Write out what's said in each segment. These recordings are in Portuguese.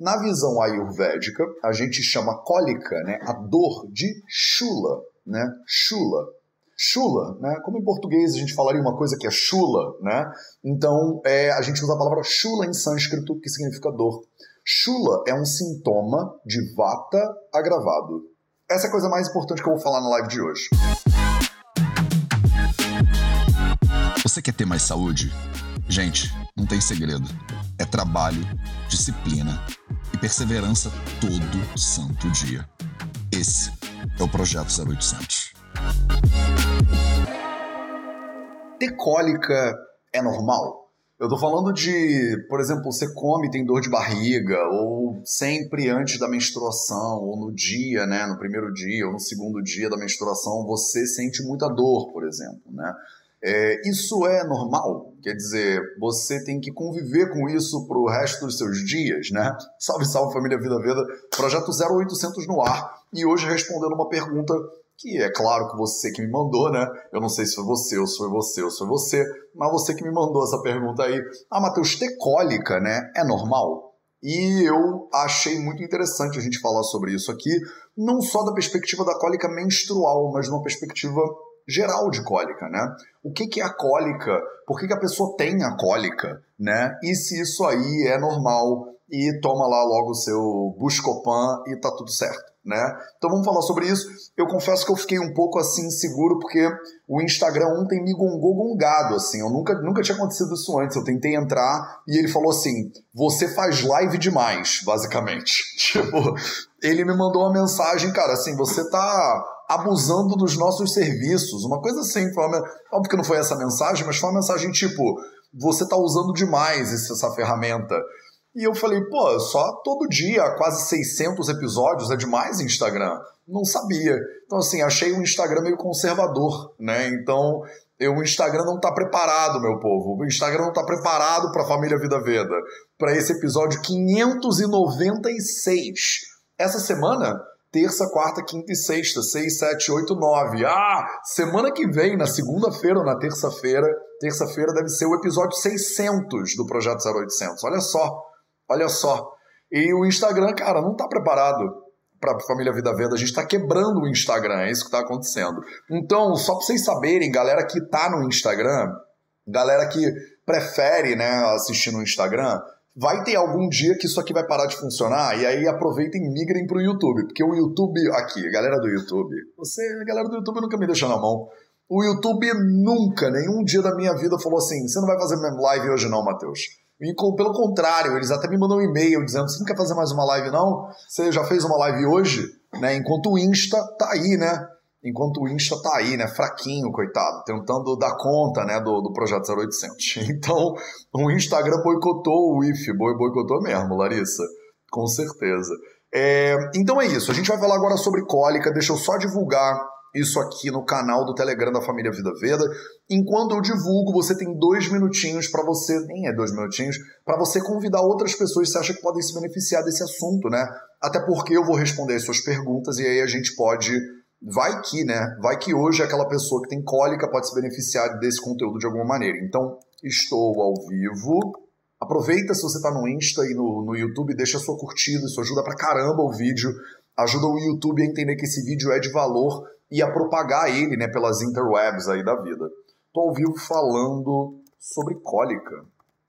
Na visão ayurvédica, a gente chama cólica, né, a dor de chula, né? Chula. Chula, né? Como em português a gente falaria uma coisa que é chula, né? Então é, a gente usa a palavra chula em sânscrito, que significa dor. Chula é um sintoma de vata agravado. Essa é a coisa mais importante que eu vou falar na live de hoje. Você quer ter mais saúde? Gente, não tem segredo. É trabalho, disciplina e perseverança todo santo dia. Esse é o Projeto 0800. Ter cólica é normal? Eu tô falando de, por exemplo, você come e tem dor de barriga, ou sempre antes da menstruação, ou no dia, né, no primeiro dia, ou no segundo dia da menstruação, você sente muita dor, por exemplo, né? É, isso é normal? Quer dizer, você tem que conviver com isso pro resto dos seus dias, né? Salve, salve família Vida Veda, projeto 0800 no ar, e hoje respondendo uma pergunta que é claro que você que me mandou, né? Eu não sei se foi você, ou se foi você, ou se foi você, mas você que me mandou essa pergunta aí. Ah, Matheus, ter cólica, né? É normal? E eu achei muito interessante a gente falar sobre isso aqui, não só da perspectiva da cólica menstrual, mas de uma perspectiva geral de cólica, né? O que, que é a cólica? Por que, que a pessoa tem a cólica, né? E se isso aí é normal e toma lá logo o seu Buscopan e tá tudo certo né? Então vamos falar sobre isso. Eu confesso que eu fiquei um pouco assim inseguro porque o Instagram ontem me gongou gongado, assim. Eu nunca, nunca tinha acontecido isso antes. Eu tentei entrar e ele falou assim: "Você faz live demais", basicamente. Tipo, ele me mandou uma mensagem, cara, assim, você tá abusando dos nossos serviços. Uma coisa assim, foi uma... óbvio que não foi essa mensagem, mas foi uma mensagem tipo, você tá usando demais essa ferramenta. E eu falei, pô, só todo dia, quase 600 episódios, é demais Instagram. Não sabia. Então, assim, achei o Instagram meio conservador, né? Então, eu, o Instagram não está preparado, meu povo. O Instagram não está preparado para a família Vida Veda. Para esse episódio 596. Essa semana, terça, quarta, quinta e sexta, 6, 7, 8, 9. Ah, semana que vem, na segunda-feira ou na terça-feira, terça-feira deve ser o episódio 600 do Projeto 0800. Olha só. Olha só. E o Instagram, cara, não está preparado para família Vida Veda. A gente está quebrando o Instagram, é isso que está acontecendo. Então, só para vocês saberem, galera que está no Instagram, galera que prefere né, assistir no Instagram, vai ter algum dia que isso aqui vai parar de funcionar e aí aproveitem e migrem para o YouTube, porque o YouTube, aqui, galera do YouTube, você, a galera do YouTube nunca me deixa na mão. O YouTube nunca, nenhum dia da minha vida falou assim: você não vai fazer live hoje não, Matheus. Pelo contrário, eles até me mandam um e-mail dizendo: você não quer fazer mais uma live, não? Você já fez uma live hoje? Né? Enquanto o Insta tá aí, né? Enquanto o Insta tá aí, né? Fraquinho, coitado, tentando dar conta né, do, do projeto 0800. Então, o Instagram boicotou o IF, boicotou mesmo, Larissa. Com certeza. É, então é isso. A gente vai falar agora sobre cólica. Deixa eu só divulgar isso aqui no canal do Telegram da família Vida Veda. Enquanto eu divulgo, você tem dois minutinhos para você, nem é dois minutinhos, para você convidar outras pessoas que você acha que podem se beneficiar desse assunto, né? Até porque eu vou responder as suas perguntas e aí a gente pode. Vai que, né? Vai que hoje aquela pessoa que tem cólica pode se beneficiar desse conteúdo de alguma maneira. Então, estou ao vivo. Aproveita se você está no Insta e no, no YouTube, deixa sua curtida, isso ajuda pra caramba o vídeo, ajuda o YouTube a entender que esse vídeo é de valor e a propagar ele né, pelas interwebs aí da vida. Estou ao vivo falando sobre cólica,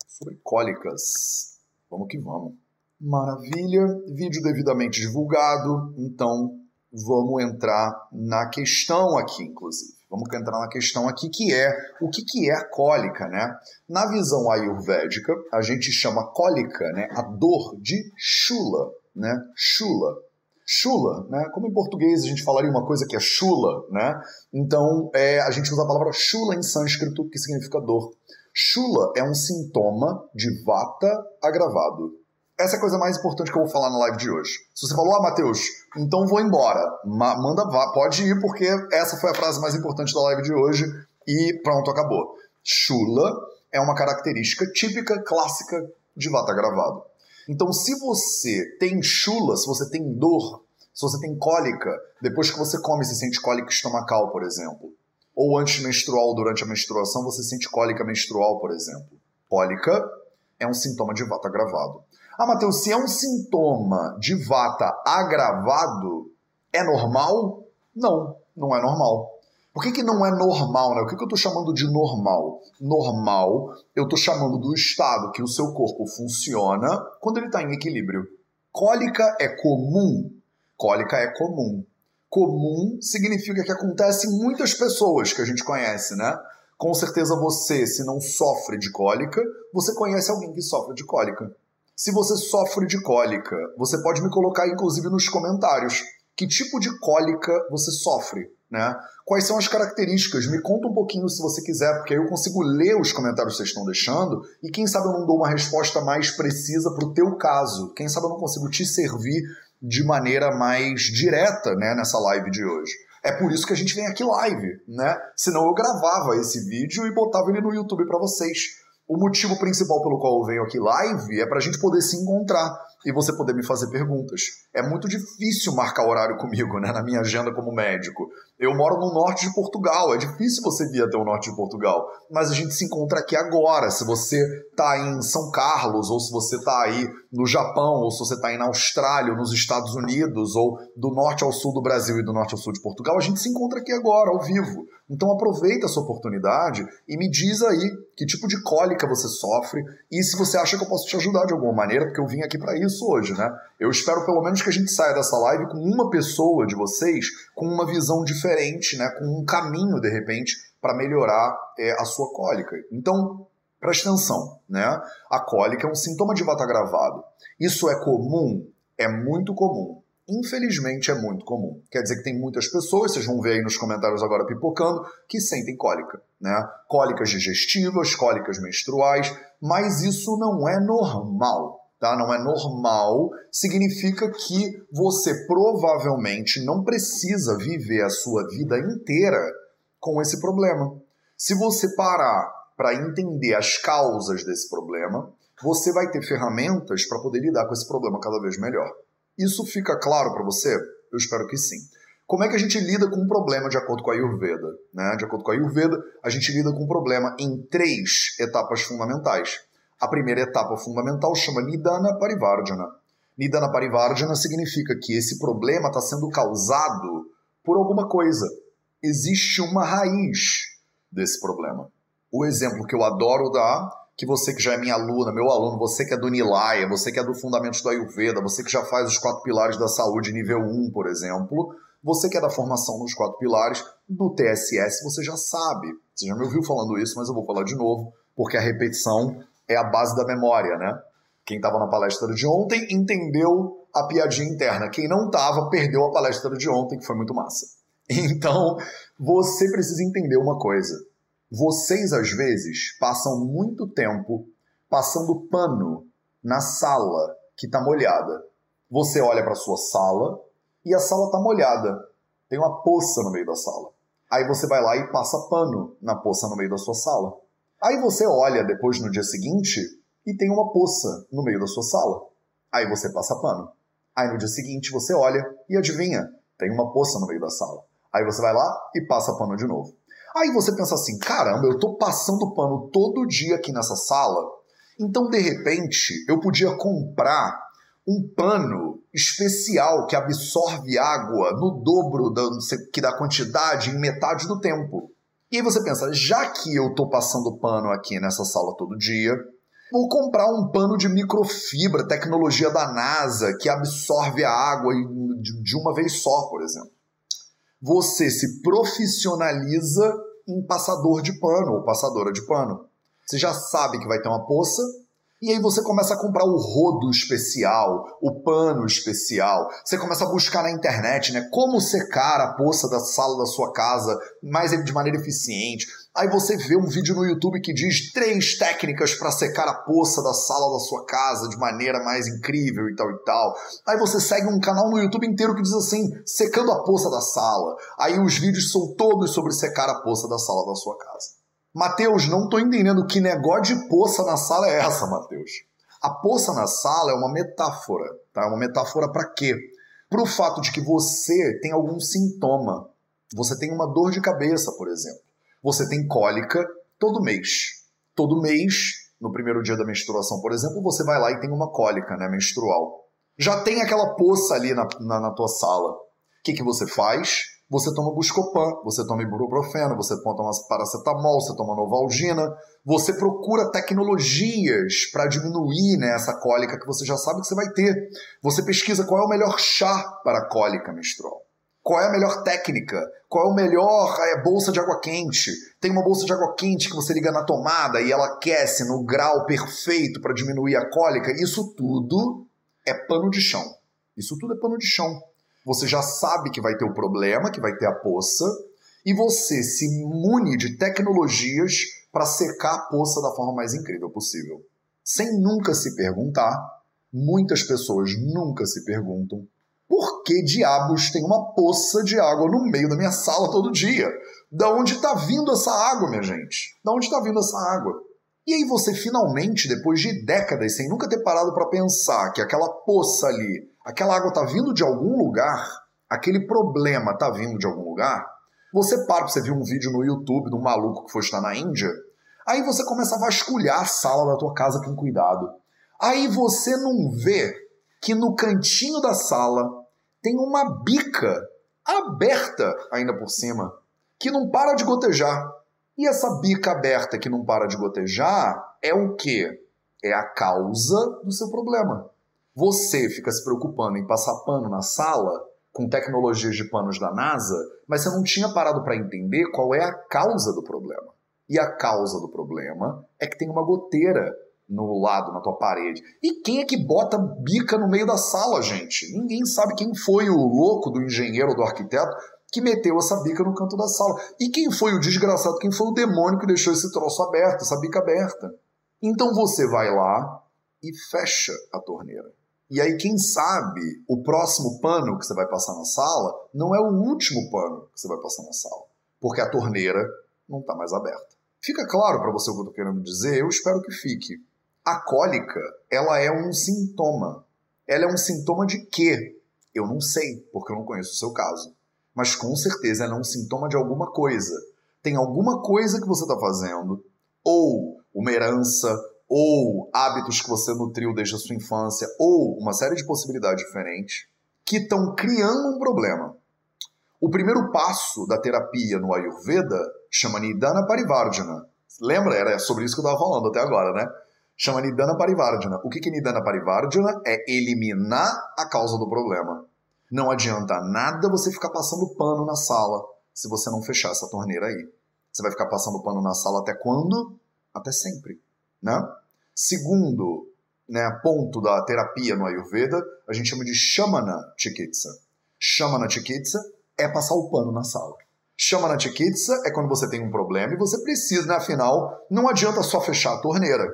sobre cólicas. Vamos que vamos. Maravilha, vídeo devidamente divulgado, então vamos entrar na questão aqui, inclusive. Vamos entrar na questão aqui que é o que, que é a cólica, né? Na visão ayurvédica, a gente chama cólica, né, a dor de chula, né? Chula chula, né? Como em português a gente falaria uma coisa que é chula, né? Então é, a gente usa a palavra chula em sânscrito, que significa dor. Chula é um sintoma de vata agravado. Essa é a coisa mais importante que eu vou falar na live de hoje. Se você falou, ah, Matheus, então vou embora. Ma manda, vá, pode ir, porque essa foi a frase mais importante da live de hoje e pronto, acabou. Chula é uma característica típica, clássica de vata agravado. Então, se você tem chula, se você tem dor, se você tem cólica, depois que você come, você sente cólica estomacal, por exemplo. Ou antes menstrual, durante a menstruação, você sente cólica menstrual, por exemplo. Cólica é um sintoma de vata agravado. Ah, Matheus, se é um sintoma de vata agravado, é normal? Não, não é normal. Por que, que não é normal? Né? O que, que eu estou chamando de normal? Normal, eu estou chamando do estado que o seu corpo funciona quando ele está em equilíbrio. Cólica é comum? Cólica é comum. Comum significa que acontece em muitas pessoas que a gente conhece, né? Com certeza você, se não sofre de cólica, você conhece alguém que sofre de cólica. Se você sofre de cólica, você pode me colocar inclusive nos comentários que tipo de cólica você sofre, né? Quais são as características? Me conta um pouquinho se você quiser, porque aí eu consigo ler os comentários que vocês estão deixando e quem sabe eu não dou uma resposta mais precisa para o teu caso. Quem sabe eu não consigo te servir de maneira mais direta, né, nessa live de hoje. É por isso que a gente vem aqui live, né? Senão eu gravava esse vídeo e botava ele no YouTube para vocês. O motivo principal pelo qual eu venho aqui live é para a gente poder se encontrar e você poder me fazer perguntas. É muito difícil marcar horário comigo, né, na minha agenda como médico. Eu moro no norte de Portugal, é difícil você vir até o norte de Portugal, mas a gente se encontra aqui agora. Se você está em São Carlos, ou se você está aí no Japão, ou se você está aí na Austrália, nos Estados Unidos, ou do norte ao sul do Brasil e do norte ao sul de Portugal, a gente se encontra aqui agora, ao vivo. Então aproveita essa oportunidade e me diz aí que tipo de cólica você sofre e se você acha que eu posso te ajudar de alguma maneira, porque eu vim aqui para isso hoje, né? Eu espero pelo menos que a gente saia dessa live com uma pessoa de vocês com uma visão diferente, né? Com um caminho de repente para melhorar é, a sua cólica. Então preste atenção, né? A cólica é um sintoma de vata gravado. Isso é comum? É muito comum infelizmente é muito comum. Quer dizer que tem muitas pessoas, vocês vão ver aí nos comentários agora pipocando, que sentem cólica, né? Cólicas digestivas, cólicas menstruais, mas isso não é normal. Tá? Não é normal, significa que você provavelmente não precisa viver a sua vida inteira com esse problema. Se você parar para entender as causas desse problema, você vai ter ferramentas para poder lidar com esse problema cada vez melhor. Isso fica claro para você? Eu espero que sim. Como é que a gente lida com um problema de acordo com a Ayurveda? Né? De acordo com a Ayurveda, a gente lida com um problema em três etapas fundamentais. A primeira etapa fundamental chama Nidana Parivardhana. Nidana Parivardhana significa que esse problema está sendo causado por alguma coisa. Existe uma raiz desse problema. O exemplo que eu adoro dar que você que já é minha aluna, meu aluno, você que é do Nilaya, você que é do Fundamentos do Ayurveda, você que já faz os quatro pilares da saúde nível 1, por exemplo, você que é da formação nos quatro pilares do TSS, você já sabe. Você já me ouviu falando isso, mas eu vou falar de novo, porque a repetição é a base da memória, né? Quem estava na palestra de ontem entendeu a piadinha interna. Quem não estava perdeu a palestra de ontem, que foi muito massa. Então, você precisa entender uma coisa vocês, às vezes, passam muito tempo passando pano na sala que está molhada. Você olha para sua sala e a sala está molhada. Tem uma poça no meio da sala. Aí você vai lá e passa pano na poça no meio da sua sala. Aí você olha depois no dia seguinte e tem uma poça no meio da sua sala. Aí você passa pano. Aí no dia seguinte você olha e adivinha, tem uma poça no meio da sala. Aí você vai lá e passa pano de novo. Aí você pensa assim: caramba, eu estou passando pano todo dia aqui nessa sala, então de repente eu podia comprar um pano especial que absorve água no dobro da, que da quantidade em metade do tempo. E aí você pensa, já que eu estou passando pano aqui nessa sala todo dia, vou comprar um pano de microfibra, tecnologia da NASA, que absorve a água de uma vez só, por exemplo você se profissionaliza em passador de pano ou passadora de pano. Você já sabe que vai ter uma poça, e aí você começa a comprar o rodo especial, o pano especial. Você começa a buscar na internet, né, como secar a poça da sala da sua casa mais de maneira eficiente. Aí você vê um vídeo no YouTube que diz três técnicas para secar a poça da sala da sua casa de maneira mais incrível e tal e tal. Aí você segue um canal no YouTube inteiro que diz assim, secando a poça da sala. Aí os vídeos são todos sobre secar a poça da sala da sua casa. Mateus, não estou entendendo que negócio de poça na sala é essa, Mateus. A poça na sala é uma metáfora, tá? É uma metáfora para quê? Para o fato de que você tem algum sintoma. Você tem uma dor de cabeça, por exemplo. Você tem cólica todo mês. Todo mês no primeiro dia da menstruação, por exemplo, você vai lá e tem uma cólica né, menstrual. Já tem aquela poça ali na, na, na tua sala. O que, que você faz? Você toma Buscopan, você toma ibuprofeno, você toma paracetamol, você toma Novalgina, você procura tecnologias para diminuir né, essa cólica que você já sabe que você vai ter. Você pesquisa qual é o melhor chá para cólica menstrual. Qual é a melhor técnica? Qual é o melhor é, bolsa de água quente? Tem uma bolsa de água quente que você liga na tomada e ela aquece no grau perfeito para diminuir a cólica. Isso tudo é pano de chão. Isso tudo é pano de chão. Você já sabe que vai ter o problema, que vai ter a poça, e você se mune de tecnologias para secar a poça da forma mais incrível possível. Sem nunca se perguntar, muitas pessoas nunca se perguntam por que diabos tem uma poça de água no meio da minha sala todo dia? Da onde está vindo essa água, minha gente? Da onde está vindo essa água? E aí você finalmente, depois de décadas sem nunca ter parado para pensar que aquela poça ali, aquela água está vindo de algum lugar, aquele problema está vindo de algum lugar, você para para você ver um vídeo no YouTube de um maluco que foi estar na Índia, aí você começa a vasculhar a sala da tua casa com cuidado. Aí você não vê que no cantinho da sala tem uma bica aberta ainda por cima, que não para de gotejar. E essa bica aberta que não para de gotejar é o quê? É a causa do seu problema. Você fica se preocupando em passar pano na sala com tecnologias de panos da NASA, mas você não tinha parado para entender qual é a causa do problema. E a causa do problema é que tem uma goteira no lado, na tua parede. E quem é que bota bica no meio da sala, gente? Ninguém sabe quem foi o louco do engenheiro, do arquiteto, que meteu essa bica no canto da sala. E quem foi o desgraçado, quem foi o demônio que deixou esse troço aberto, essa bica aberta. Então você vai lá e fecha a torneira. E aí, quem sabe, o próximo pano que você vai passar na sala não é o último pano que você vai passar na sala. Porque a torneira não está mais aberta. Fica claro para você o que eu estou querendo dizer? Eu espero que fique. A cólica, ela é um sintoma. Ela é um sintoma de quê? Eu não sei, porque eu não conheço o seu caso. Mas com certeza ela é um sintoma de alguma coisa. Tem alguma coisa que você está fazendo, ou uma herança, ou hábitos que você nutriu desde a sua infância, ou uma série de possibilidades diferentes, que estão criando um problema. O primeiro passo da terapia no Ayurveda chama Nidana Parivardhana. Lembra? Era sobre isso que eu estava falando até agora, né? Chama Nidana Parivardhana. O que é Nidana Parivardhana? É eliminar a causa do problema. Não adianta nada você ficar passando pano na sala se você não fechar essa torneira aí. Você vai ficar passando pano na sala até quando? Até sempre, né? Segundo né, ponto da terapia no Ayurveda, a gente chama de Shamana Chikitsa. Shamana Chikitsa é passar o pano na sala. Shamana Chikitsa é quando você tem um problema e você precisa, né? Afinal, não adianta só fechar a torneira.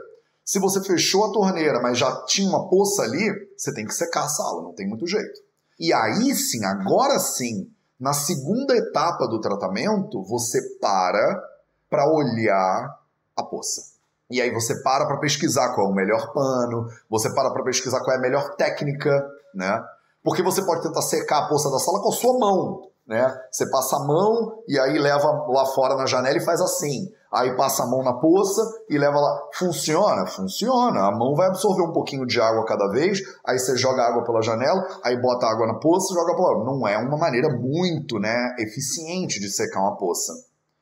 Se você fechou a torneira, mas já tinha uma poça ali, você tem que secar a sala, não tem muito jeito. E aí sim, agora sim, na segunda etapa do tratamento, você para para olhar a poça. E aí você para para pesquisar qual é o melhor pano, você para para pesquisar qual é a melhor técnica, né? Porque você pode tentar secar a poça da sala com a sua mão, né? Você passa a mão e aí leva lá fora na janela e faz assim. Aí passa a mão na poça e leva lá. Funciona? Funciona. A mão vai absorver um pouquinho de água cada vez, aí você joga água pela janela, aí bota água na poça e joga pela. Não é uma maneira muito né, eficiente de secar uma poça.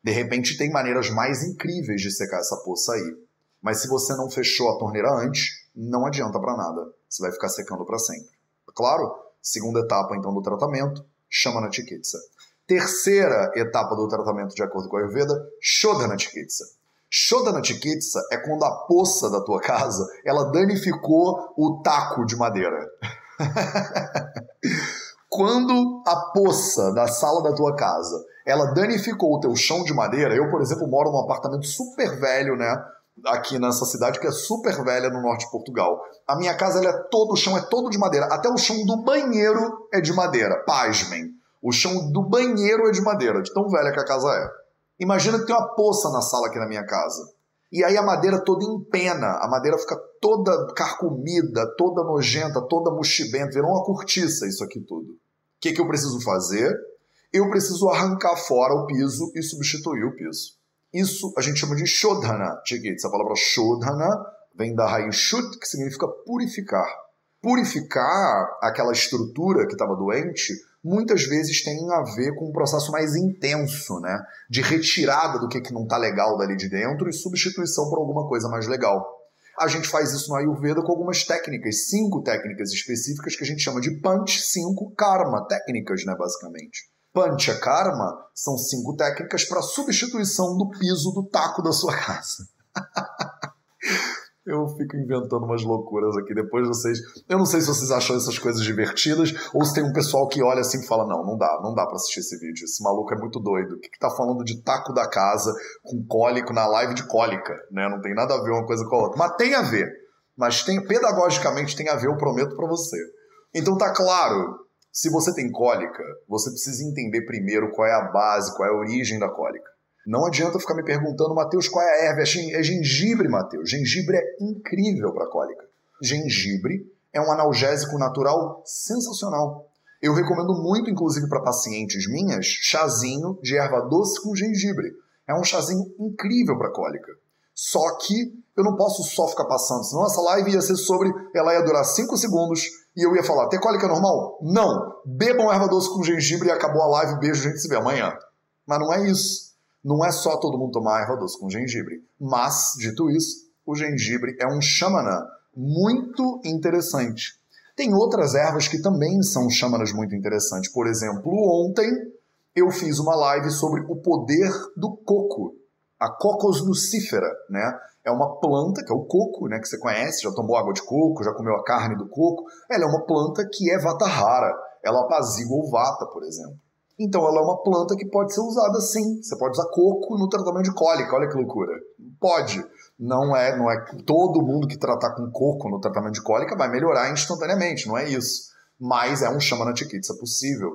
De repente tem maneiras mais incríveis de secar essa poça aí. Mas se você não fechou a torneira antes, não adianta para nada. Você vai ficar secando para sempre. Claro, segunda etapa então do tratamento, Shamana Chikitsa. Terceira etapa do tratamento de acordo com a Ayurveda, Shodhana Chikitsa. Shodhana Chikitsa é quando a poça da tua casa ela danificou o taco de madeira. quando a poça da sala da tua casa ela danificou o teu chão de madeira, eu, por exemplo, moro num apartamento super velho, né? Aqui nessa cidade que é super velha no norte de Portugal. A minha casa ela é todo, o chão é todo de madeira. Até o chão do banheiro é de madeira. Pasmem. O chão do banheiro é de madeira, de tão velha que a casa é. Imagina que tem uma poça na sala aqui na minha casa. E aí a madeira toda empena, a madeira fica toda carcomida, toda nojenta, toda mochibenta, virou uma cortiça isso aqui tudo. O que, que eu preciso fazer? Eu preciso arrancar fora o piso e substituir o piso. Isso a gente chama de Shodhana Chikitsa. A palavra Shodhana vem da raiz Shut, que significa purificar. Purificar aquela estrutura que estava doente muitas vezes tem a ver com um processo mais intenso, né? De retirada do que, que não está legal dali de dentro e substituição por alguma coisa mais legal. A gente faz isso no Ayurveda com algumas técnicas, cinco técnicas específicas que a gente chama de Panch, cinco Karma, técnicas, né, basicamente. Pancha Karma são cinco técnicas para substituição do piso do taco da sua casa. Eu fico inventando umas loucuras aqui. Depois vocês. Eu não sei se vocês acham essas coisas divertidas ou se tem um pessoal que olha assim e fala: não, não dá, não dá pra assistir esse vídeo. Esse maluco é muito doido. O que, que tá falando de taco da casa com cólico na live de cólica? Né? Não tem nada a ver uma coisa com a outra. Mas tem a ver. Mas tem, pedagogicamente tem a ver, eu prometo para você. Então tá claro. Se você tem cólica, você precisa entender primeiro qual é a base, qual é a origem da cólica. Não adianta ficar me perguntando, Mateus, qual é a erva? É, é gengibre, Mateus. Gengibre é incrível para cólica. Gengibre é um analgésico natural sensacional. Eu recomendo muito, inclusive para pacientes minhas, chazinho de erva doce com gengibre. É um chazinho incrível para cólica. Só que eu não posso só ficar passando, senão essa live ia ser sobre. Ela ia durar 5 segundos e eu ia falar: ter cólica normal? Não! Bebam erva doce com gengibre e acabou a live. Beijo, gente se vê amanhã. Mas não é isso. Não é só todo mundo tomar erva doce com gengibre. Mas, dito isso, o gengibre é um xamana muito interessante. Tem outras ervas que também são xamanas muito interessantes. Por exemplo, ontem eu fiz uma live sobre o poder do coco, a Cocos lucifera, né? É uma planta, que é o coco, né, que você conhece, já tomou água de coco, já comeu a carne do coco. Ela é uma planta que é vata rara. Ela apazigua o vata, por exemplo. Então ela é uma planta que pode ser usada sim. Você pode usar coco no tratamento de cólica, olha que loucura. Pode. Não é, não é todo mundo que tratar com coco no tratamento de cólica vai melhorar instantaneamente, não é isso. Mas é um Shamana Chikitsa possível.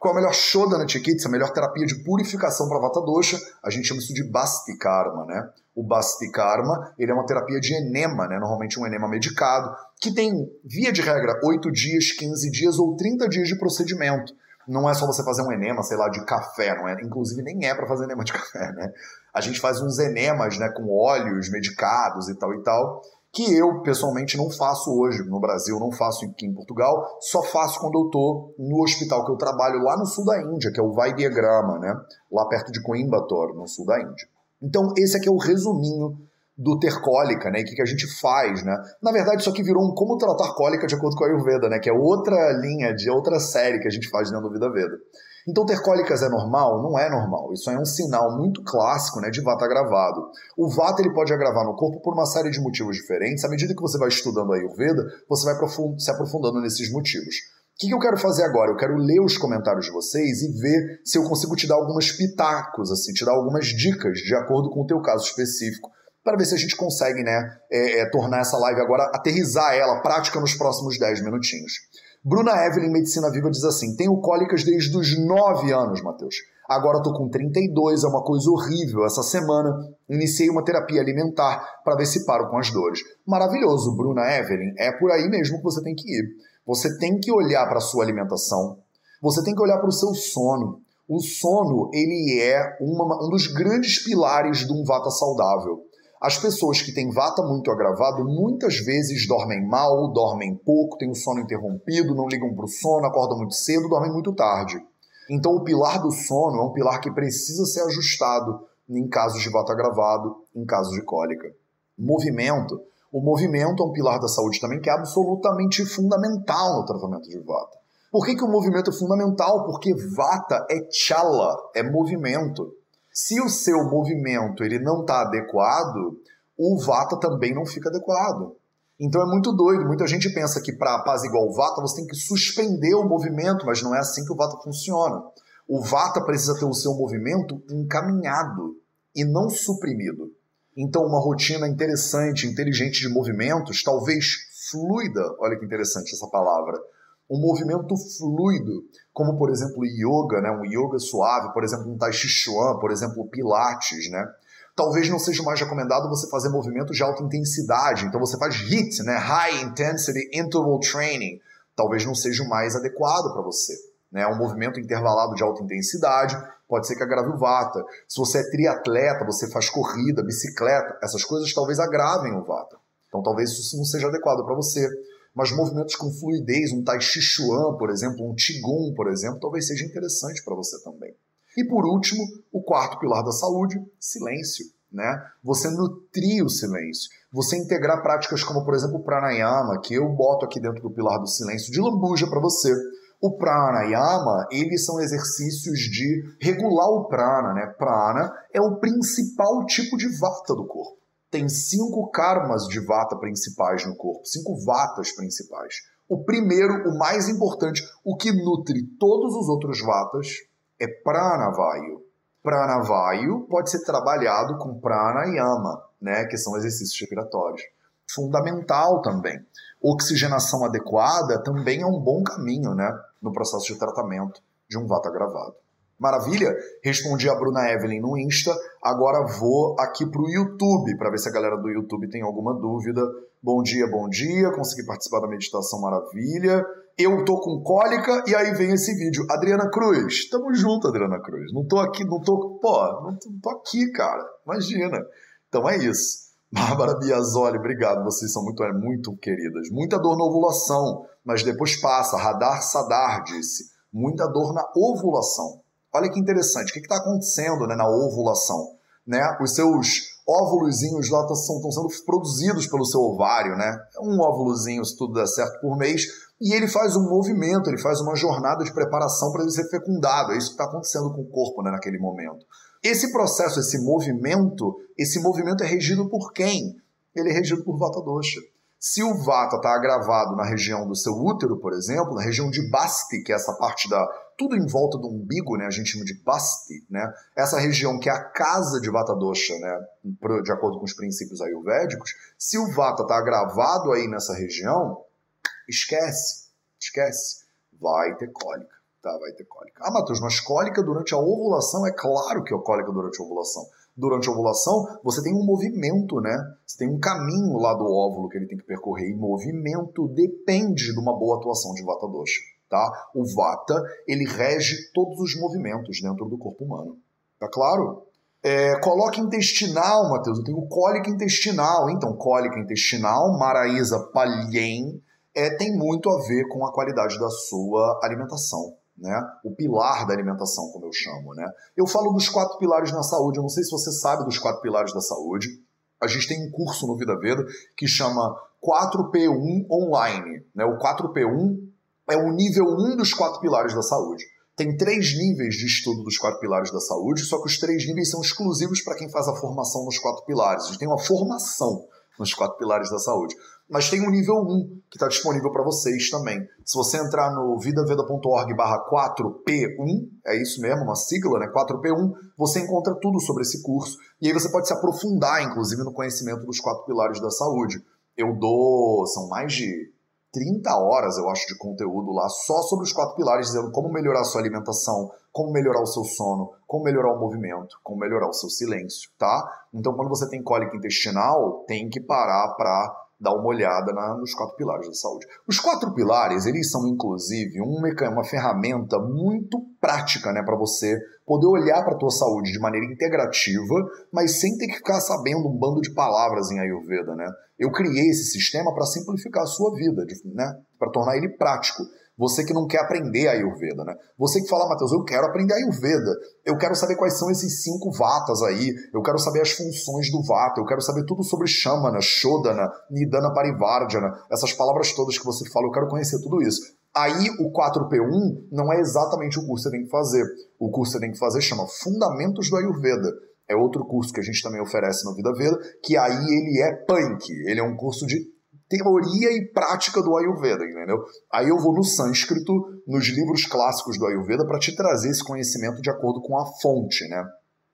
Qual é a melhor Shodana Chikitsa, a melhor terapia de purificação para Vata Dosha? A gente chama isso de Basti Karma, né? O Basti Karma, ele é uma terapia de enema, né? Normalmente um enema medicado, que tem, via de regra, 8 dias, 15 dias ou 30 dias de procedimento não é só você fazer um enema, sei lá, de café, não é? Inclusive nem é para fazer enema de café, né? A gente faz uns enemas, né, com óleos medicados e tal e tal, que eu pessoalmente não faço hoje no Brasil, não faço aqui em Portugal, só faço quando eu tô no hospital que eu trabalho lá no sul da Índia, que é o Vaidyagrama, né? Lá perto de Coimbatore, no sul da Índia. Então, esse aqui é o resuminho do ter cólica, né? E o que, que a gente faz, né? Na verdade, isso aqui virou um como tratar cólica de acordo com a Ayurveda, né? Que é outra linha de outra série que a gente faz dentro do Vida Veda. Então, ter cólicas é normal? Não é normal. Isso é um sinal muito clássico né, de vata agravado. O vata ele pode agravar no corpo por uma série de motivos diferentes. À medida que você vai estudando a Ayurveda, você vai se aprofundando nesses motivos. O que, que eu quero fazer agora? Eu quero ler os comentários de vocês e ver se eu consigo te dar alguns pitacos, assim, te dar algumas dicas de acordo com o teu caso específico para ver se a gente consegue né, é, é, tornar essa live agora, aterrizar ela prática nos próximos 10 minutinhos. Bruna Evelyn, Medicina Viva, diz assim: Tenho cólicas desde os 9 anos, Matheus. Agora estou com 32, é uma coisa horrível. Essa semana iniciei uma terapia alimentar para ver se paro com as dores. Maravilhoso, Bruna Evelyn. É por aí mesmo que você tem que ir. Você tem que olhar para a sua alimentação, você tem que olhar para o seu sono. O sono, ele é uma, um dos grandes pilares de um vata saudável. As pessoas que têm vata muito agravado muitas vezes dormem mal, dormem pouco, têm o sono interrompido, não ligam para o sono, acordam muito cedo, dormem muito tarde. Então, o pilar do sono é um pilar que precisa ser ajustado em casos de vata agravado, em casos de cólica. Movimento. O movimento é um pilar da saúde também que é absolutamente fundamental no tratamento de vata. Por que, que o movimento é fundamental? Porque vata é chala, é movimento. Se o seu movimento ele não está adequado, o vata também não fica adequado. Então é muito doido. Muita gente pensa que para apaziguar o vata você tem que suspender o movimento, mas não é assim que o vata funciona. O vata precisa ter o seu movimento encaminhado e não suprimido. Então, uma rotina interessante, inteligente de movimentos, talvez fluida, olha que interessante essa palavra, um movimento fluido, como por exemplo yoga, né? um yoga suave, por exemplo um tai chi chuan, por exemplo pilates, né? Talvez não seja mais recomendado você fazer movimentos de alta intensidade, então você faz HIIT, né? High Intensity Interval Training. Talvez não seja o mais adequado para você. né? Um movimento intervalado de alta intensidade pode ser que agrave o vata. Se você é triatleta, você faz corrida, bicicleta, essas coisas talvez agravem o vata. Então talvez isso não seja adequado para você. Mas movimentos com fluidez, um Tai Chi Chuan, por exemplo, um Qigong, por exemplo, talvez seja interessante para você também. E por último, o quarto pilar da saúde, silêncio. Né? Você nutrir o silêncio. Você integrar práticas como, por exemplo, o pranayama, que eu boto aqui dentro do pilar do silêncio de lambuja para você. O pranayama, eles são exercícios de regular o prana, né? Prana é o principal tipo de vata do corpo. Tem cinco karmas de vata principais no corpo, cinco vatas principais. O primeiro, o mais importante, o que nutre todos os outros vatas, é pranavayu. Pranavayu pode ser trabalhado com pranayama, né, que são exercícios respiratórios. Fundamental também. Oxigenação adequada também é um bom caminho, né, no processo de tratamento de um vata gravado. Maravilha? Respondi a Bruna Evelyn no Insta. Agora vou aqui para o YouTube para ver se a galera do YouTube tem alguma dúvida. Bom dia, bom dia. Consegui participar da meditação maravilha. Eu tô com cólica e aí vem esse vídeo. Adriana Cruz, tamo junto, Adriana Cruz. Não tô aqui, não tô. Pô, não tô, aqui, cara. Imagina. Então é isso. Bárbara Biasoli, obrigado. Vocês são muito, é, muito queridas. Muita dor na ovulação, mas depois passa. Radar Sadar disse. Muita dor na ovulação. Olha que interessante, o que está acontecendo né, na ovulação? Né? Os seus óvulos lá estão sendo produzidos pelo seu ovário, né? Um óvulozinho, se tudo der certo, por mês, e ele faz um movimento, ele faz uma jornada de preparação para ele ser fecundado. É isso que está acontecendo com o corpo né, naquele momento. Esse processo, esse movimento, esse movimento é regido por quem? Ele é regido por Vata Dosha. Se o Vata está agravado na região do seu útero, por exemplo, na região de Basti, que é essa parte da tudo em volta do umbigo, né, a gente chama de Basti, né? Essa região que é a casa de Vata Dosha, né, de acordo com os princípios ayurvédicos, se o Vata está agravado aí nessa região, esquece, esquece, vai ter cólica, tá? Vai ter cólica. Ah, Matheus, mas cólica durante a ovulação é claro que é cólica durante a ovulação durante a ovulação, você tem um movimento, né? Você tem um caminho lá do óvulo que ele tem que percorrer. E movimento depende de uma boa atuação de Vata Dosha, tá? O Vata, ele rege todos os movimentos dentro do corpo humano. Tá claro? É, coloca intestinal, Matheus. Eu tenho cólica intestinal. Então, cólica intestinal, Maraísa Palhem, é, tem muito a ver com a qualidade da sua alimentação né? O pilar da alimentação, como eu chamo, né? Eu falo dos quatro pilares na saúde. Eu não sei se você sabe dos quatro pilares da saúde. A gente tem um curso no Vida Veda que chama 4P1 Online. Né? O 4P1 é o nível 1 dos quatro pilares da saúde. Tem três níveis de estudo dos quatro pilares da saúde, só que os três níveis são exclusivos para quem faz a formação nos quatro pilares. A gente tem uma formação nos quatro pilares da saúde mas tem um nível 1 que está disponível para vocês também. Se você entrar no vidaveda.org barra 4P1, é isso mesmo, uma sigla, né? 4P1, você encontra tudo sobre esse curso. E aí você pode se aprofundar, inclusive, no conhecimento dos quatro pilares da saúde. Eu dou, são mais de 30 horas, eu acho, de conteúdo lá só sobre os quatro pilares, dizendo como melhorar a sua alimentação, como melhorar o seu sono, como melhorar o movimento, como melhorar o seu silêncio, tá? Então, quando você tem cólica intestinal, tem que parar para dar uma olhada na, nos quatro pilares da saúde. Os quatro pilares, eles são inclusive um uma ferramenta muito prática, né, para você poder olhar para a tua saúde de maneira integrativa, mas sem ter que ficar sabendo um bando de palavras em Ayurveda, né? Eu criei esse sistema para simplificar a sua vida, né, para tornar ele prático. Você que não quer aprender a Ayurveda, né? Você que fala, Matheus, eu quero aprender a Ayurveda. Eu quero saber quais são esses cinco vatas aí. Eu quero saber as funções do vata. Eu quero saber tudo sobre Shamana, Shodana, Nidana Parivardhana. Essas palavras todas que você fala, eu quero conhecer tudo isso. Aí o 4P1 não é exatamente o curso que você tem que fazer. O curso que você tem que fazer chama Fundamentos do Ayurveda. É outro curso que a gente também oferece no Vida Veda, que aí ele é punk. Ele é um curso de teoria e prática do Ayurveda, entendeu? Aí eu vou no sânscrito, nos livros clássicos do Ayurveda, para te trazer esse conhecimento de acordo com a fonte, né?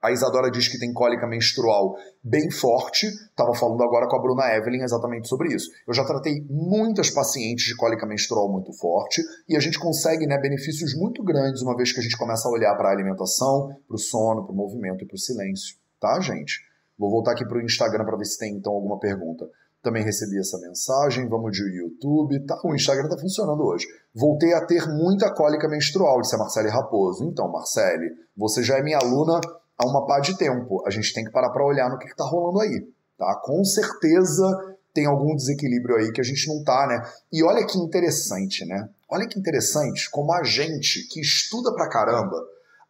A Isadora diz que tem cólica menstrual bem forte. Estava falando agora com a Bruna Evelyn exatamente sobre isso. Eu já tratei muitas pacientes de cólica menstrual muito forte e a gente consegue né, benefícios muito grandes uma vez que a gente começa a olhar para a alimentação, para o sono, para o movimento e para o silêncio. Tá, gente? Vou voltar aqui para o Instagram para ver se tem então alguma pergunta. Também recebi essa mensagem. Vamos de YouTube. Tá, o Instagram tá funcionando hoje. Voltei a ter muita cólica menstrual, disse a Marcele Raposo. Então, Marcele, você já é minha aluna há uma pá de tempo. A gente tem que parar para olhar no que, que tá rolando aí. Tá? Com certeza tem algum desequilíbrio aí que a gente não tá, né? E olha que interessante, né? Olha que interessante como a gente que estuda pra caramba,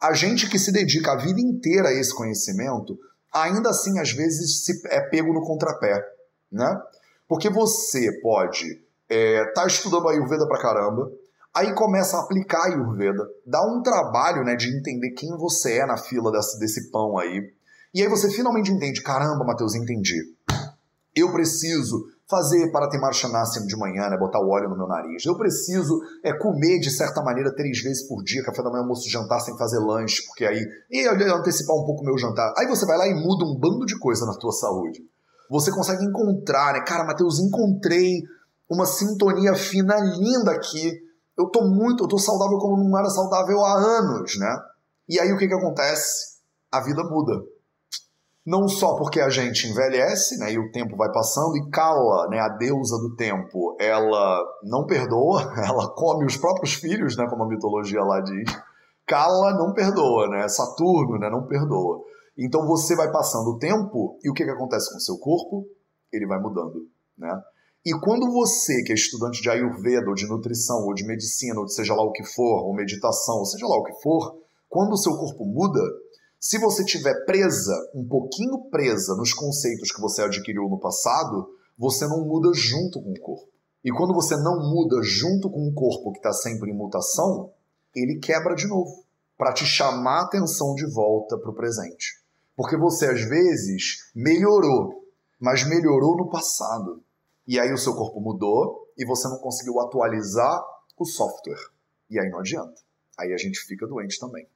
a gente que se dedica a vida inteira a esse conhecimento, ainda assim às vezes se é pego no contrapé, né? Porque você pode é, tá estudando Ayurveda pra caramba, aí começa a aplicar a Ayurveda, dá um trabalho, né, de entender quem você é na fila desse, desse pão aí, e aí você finalmente entende, caramba, Matheus, entendi eu preciso fazer para ter marcha nascem de manhã, né, botar o óleo no meu nariz. Eu preciso é, comer de certa maneira três vezes por dia, café da manhã, almoço, jantar, sem fazer lanche, porque aí e antecipar um pouco o meu jantar. Aí você vai lá e muda um bando de coisa na tua saúde. Você consegue encontrar, né? Cara, Matheus, encontrei uma sintonia fina linda aqui. Eu tô muito, eu tô saudável como não era saudável há anos, né? E aí o que que acontece? A vida muda não só porque a gente envelhece, né, e o tempo vai passando, e Kala, né, a deusa do tempo, ela não perdoa, ela come os próprios filhos, né, como a mitologia lá diz. Kala não perdoa, né, Saturno, né, não perdoa. Então você vai passando o tempo e o que, que acontece com o seu corpo? Ele vai mudando, né? E quando você, que é estudante de Ayurveda, ou de nutrição, ou de medicina, ou seja lá o que for, ou meditação, ou seja lá o que for, quando o seu corpo muda, se você tiver presa, um pouquinho presa nos conceitos que você adquiriu no passado, você não muda junto com o corpo. E quando você não muda junto com o corpo que está sempre em mutação, ele quebra de novo para te chamar a atenção de volta para o presente. Porque você às vezes melhorou, mas melhorou no passado. E aí o seu corpo mudou e você não conseguiu atualizar o software. E aí não adianta. Aí a gente fica doente também.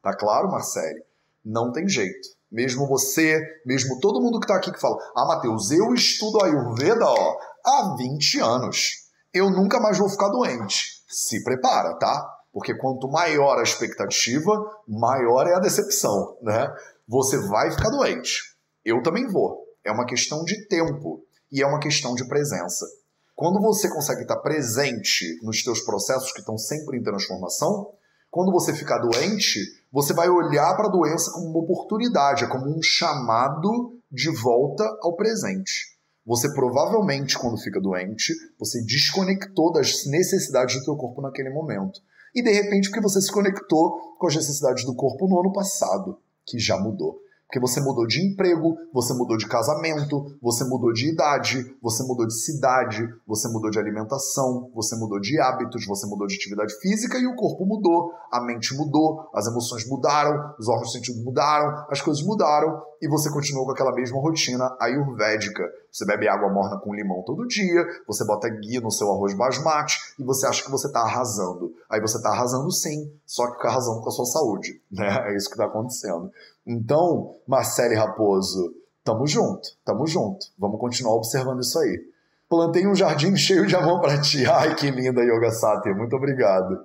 Tá claro, Marcele? Não tem jeito. Mesmo você, mesmo todo mundo que tá aqui que fala: Ah, Matheus, eu estudo Ayurveda ó, há 20 anos. Eu nunca mais vou ficar doente. Se prepara, tá? Porque quanto maior a expectativa, maior é a decepção, né? Você vai ficar doente. Eu também vou. É uma questão de tempo e é uma questão de presença. Quando você consegue estar presente nos teus processos que estão sempre em transformação, quando você ficar doente, você vai olhar para a doença como uma oportunidade, é como um chamado de volta ao presente. Você provavelmente, quando fica doente, você desconectou das necessidades do teu corpo naquele momento. E de repente, porque você se conectou com as necessidades do corpo no ano passado, que já mudou. Porque você mudou de emprego, você mudou de casamento, você mudou de idade, você mudou de cidade, você mudou de alimentação, você mudou de hábitos, você mudou de atividade física e o corpo mudou, a mente mudou, as emoções mudaram, os órgãos sentidos mudaram, as coisas mudaram e você continuou com aquela mesma rotina ayurvédica. Você bebe água morna com limão todo dia, você bota ghee no seu arroz basmati e você acha que você está arrasando. Aí você está arrasando sim, só que arrasando com a sua saúde, né? É isso que está acontecendo. Então, Marcele Raposo, tamo junto, tamo junto. Vamos continuar observando isso aí. Plantei um jardim cheio de amor para ti. Ai, que linda, Yoga Sati. Muito obrigado.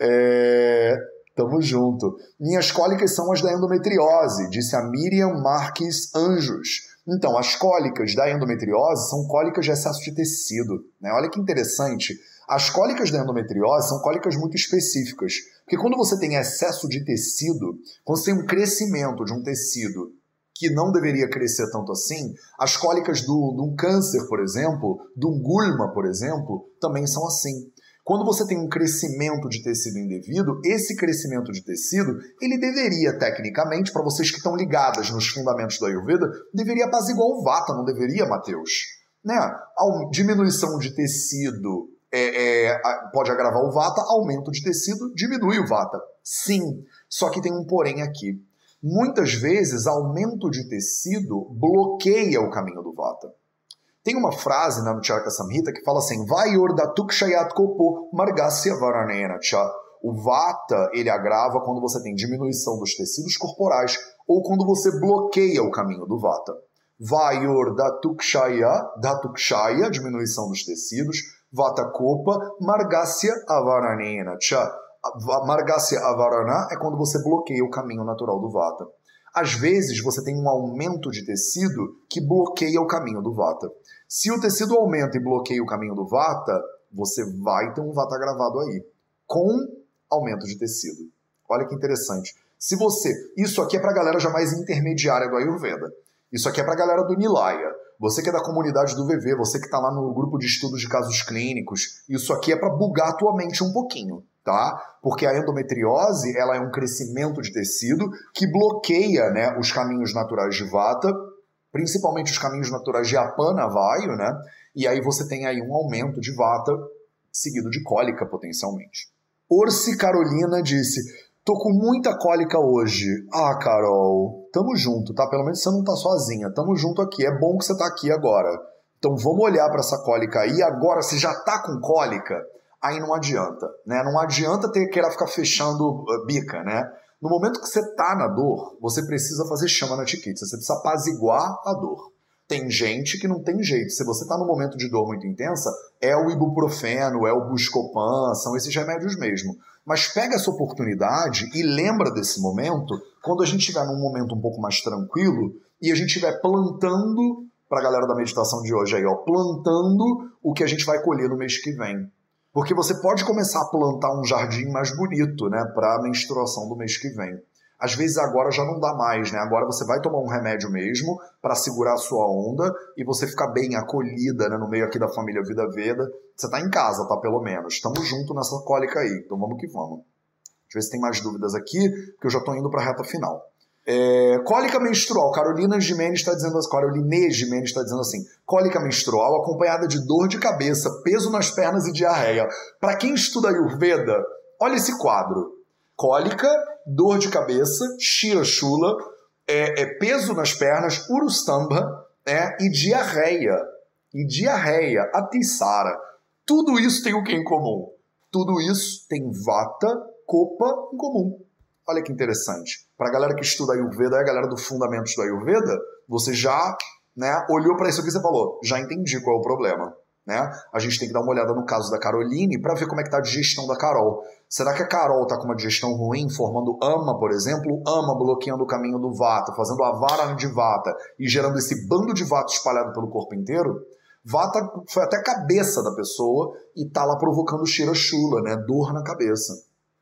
É... Tamo junto. Minhas cólicas são as da endometriose, disse a Miriam Marques Anjos. Então, as cólicas da endometriose são cólicas de excesso de tecido. Né? Olha que interessante. As cólicas da endometriose são cólicas muito específicas. Porque quando você tem excesso de tecido, quando você tem um crescimento de um tecido que não deveria crescer tanto assim, as cólicas do, de um câncer, por exemplo, de um gulma, por exemplo, também são assim. Quando você tem um crescimento de tecido indevido, esse crescimento de tecido, ele deveria, tecnicamente, para vocês que estão ligadas nos fundamentos da Ayurveda, deveria apaziguar o Vata, não deveria, Mateus? Né? A diminuição de tecido é, é, pode agravar o Vata, aumento de tecido diminui o Vata. Sim, só que tem um porém aqui. Muitas vezes, aumento de tecido bloqueia o caminho do Vata. Tem uma frase na Nucharaka Samhita que fala assim: Vai ordatukshayat kopo margasya varanena cha. O vata ele agrava quando você tem diminuição dos tecidos corporais ou quando você bloqueia o caminho do vata. Vaior datukshaya, datukshaya, diminuição dos tecidos, vata kopa, margasya avaranena cha. Margasya avarana é quando você bloqueia o caminho natural do vata. Às vezes você tem um aumento de tecido que bloqueia o caminho do vata. Se o tecido aumenta e bloqueia o caminho do vata, você vai ter um vata gravado aí, com aumento de tecido. Olha que interessante. Se você, isso aqui é para a galera já mais intermediária do Ayurveda. Isso aqui é para a galera do Nilaya. Você que é da comunidade do VV, você que está lá no grupo de estudos de casos clínicos, isso aqui é para bugar a tua mente um pouquinho, tá? Porque a endometriose, ela é um crescimento de tecido que bloqueia, né, os caminhos naturais de Vata, principalmente os caminhos naturais de Apana Vayu, né? E aí você tem aí um aumento de Vata seguido de cólica potencialmente. Orsi Carolina disse: Tô com muita cólica hoje. Ah, Carol, tamo junto, tá? Pelo menos você não tá sozinha. Tamo junto aqui. É bom que você tá aqui agora. Então vamos olhar para essa cólica aí. Agora, se já tá com cólica, aí não adianta, né? Não adianta ter que ficar fechando uh, bica, né? No momento que você tá na dor, você precisa fazer chama na tiquita. Você precisa apaziguar a dor. Tem gente que não tem jeito. Se você está num momento de dor muito intensa, é o ibuprofeno, é o buscopan, são esses remédios mesmo. Mas pega essa oportunidade e lembra desse momento quando a gente estiver num momento um pouco mais tranquilo e a gente estiver plantando para a galera da meditação de hoje aí, ó, plantando o que a gente vai colher no mês que vem. Porque você pode começar a plantar um jardim mais bonito, né, para a menstruação do mês que vem. Às vezes agora já não dá mais, né? Agora você vai tomar um remédio mesmo para segurar a sua onda e você ficar bem acolhida, né, no meio aqui da família Vida Veda. Você tá em casa, tá pelo menos. Estamos junto nessa cólica aí. Então vamos que vamos. Deixa eu ver se tem mais dúvidas aqui, porque eu já tô indo para a reta final. É, cólica menstrual. Carolina Gimenez está dizendo assim, está dizendo assim: cólica menstrual acompanhada de dor de cabeça, peso nas pernas e diarreia. Para quem estuda Ayurveda, olha esse quadro cólica, dor de cabeça, shirashula, é, é peso nas pernas, urustamba é, e diarreia. E diarreia, atisara. Tudo isso tem o que em comum? Tudo isso tem vata, copa em comum. Olha que interessante. Para a galera que estuda Ayurveda, a galera do Fundamentos do Ayurveda, você já né, olhou para isso aqui e você falou, já entendi qual é o problema. Né? A gente tem que dar uma olhada no caso da Caroline para ver como é que está a digestão da Carol. Será que a Carol está com uma digestão ruim, formando ama, por exemplo? Ama bloqueando o caminho do vata, fazendo a vara de vata e gerando esse bando de vata espalhado pelo corpo inteiro? Vata foi até a cabeça da pessoa e tá lá provocando cheira chula, né? Dor na cabeça.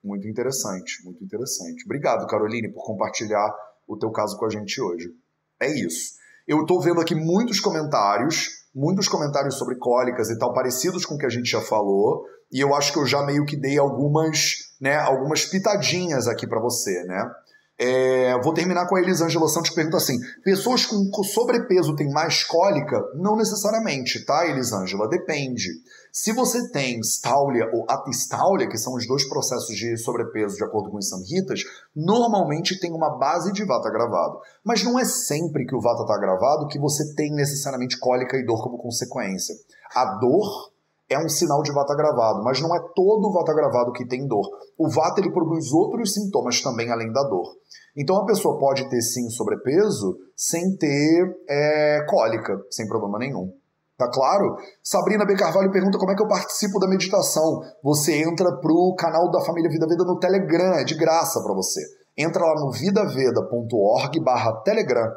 Muito interessante, muito interessante. Obrigado, Caroline, por compartilhar o teu caso com a gente hoje. É isso. Eu estou vendo aqui muitos comentários muitos comentários sobre cólicas e tal, parecidos com o que a gente já falou, e eu acho que eu já meio que dei algumas, né, algumas pitadinhas aqui para você, né? É, vou terminar com a Elisângela Santos pergunta assim: pessoas com sobrepeso têm mais cólica? Não necessariamente, tá, Elisângela? Depende. Se você tem stáulia ou atistáulia, que são os dois processos de sobrepeso de acordo com os samhitas, normalmente tem uma base de vata gravado. Mas não é sempre que o vata está gravado que você tem necessariamente cólica e dor como consequência. A dor é um sinal de vata gravado, mas não é todo o vata gravado que tem dor. O vata ele produz outros sintomas também além da dor. Então a pessoa pode ter sim sobrepeso sem ter é, cólica, sem problema nenhum. Tá claro? Sabrina B. Carvalho pergunta como é que eu participo da meditação. Você entra pro canal da Família Vida Veda no Telegram, é de graça para você. Entra lá no vidaveda.org barra Telegram.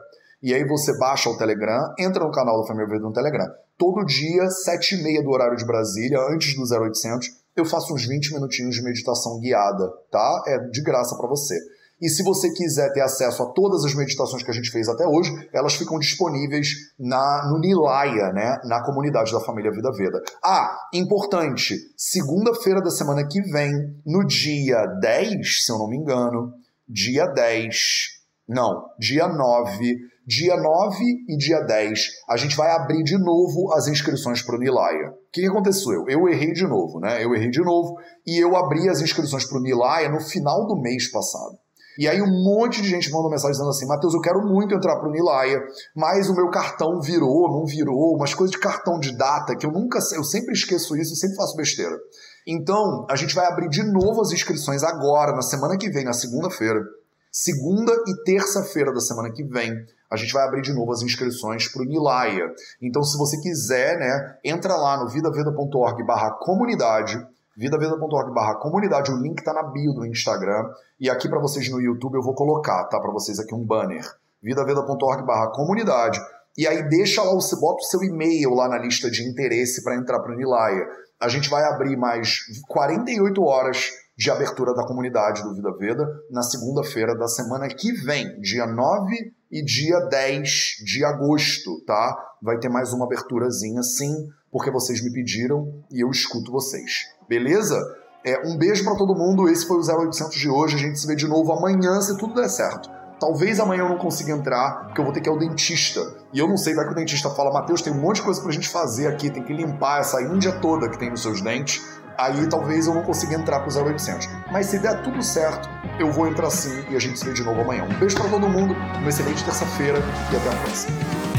E aí você baixa o Telegram, entra no canal da Família Veda no Telegram. Todo dia, sete e meia do horário de Brasília, antes do 0800, eu faço uns 20 minutinhos de meditação guiada, tá? É de graça para você. E se você quiser ter acesso a todas as meditações que a gente fez até hoje, elas ficam disponíveis na, no Nilaya, né? Na comunidade da família Vida Veda. Ah, importante, segunda-feira da semana que vem, no dia 10, se eu não me engano, dia 10, não, dia 9, dia 9 e dia 10, a gente vai abrir de novo as inscrições para o Nilaya. O que, que aconteceu? Eu errei de novo, né? Eu errei de novo e eu abri as inscrições para o Nilaya no final do mês passado. E aí um monte de gente mandou mensagem dizendo assim, Matheus, eu quero muito entrar pro Nilaya, mas o meu cartão virou, não virou, umas coisas de cartão de data que eu nunca eu sempre esqueço isso e sempre faço besteira. Então, a gente vai abrir de novo as inscrições agora, na semana que vem, na segunda-feira. Segunda e terça-feira da semana que vem, a gente vai abrir de novo as inscrições para o Nilaya. Então, se você quiser, né, entra lá no vidaveda.org barra comunidade, vidaveda.org barra comunidade, o link tá na bio do Instagram, e aqui para vocês no YouTube eu vou colocar, tá, para vocês aqui um banner, vidaveda.org barra comunidade, e aí deixa lá, você bota o seu e-mail lá na lista de interesse para entrar para o Nilaia. A gente vai abrir mais 48 horas de abertura da comunidade do Vida Veda na segunda-feira da semana que vem, dia 9 e dia 10 de agosto, tá? Vai ter mais uma aberturazinha sim, porque vocês me pediram e eu escuto vocês. Beleza? É, um beijo para todo mundo. Esse foi o 0800 de hoje. A gente se vê de novo amanhã, se tudo der certo. Talvez amanhã eu não consiga entrar, porque eu vou ter que ir ao dentista. E eu não sei, vai que o dentista fala, Matheus, tem um monte de coisa pra gente fazer aqui, tem que limpar essa índia toda que tem nos seus dentes. Aí talvez eu não consiga entrar pro 0800. Mas se der tudo certo, eu vou entrar sim e a gente se vê de novo amanhã. Um beijo para todo mundo, uma excelente terça-feira e até a próxima.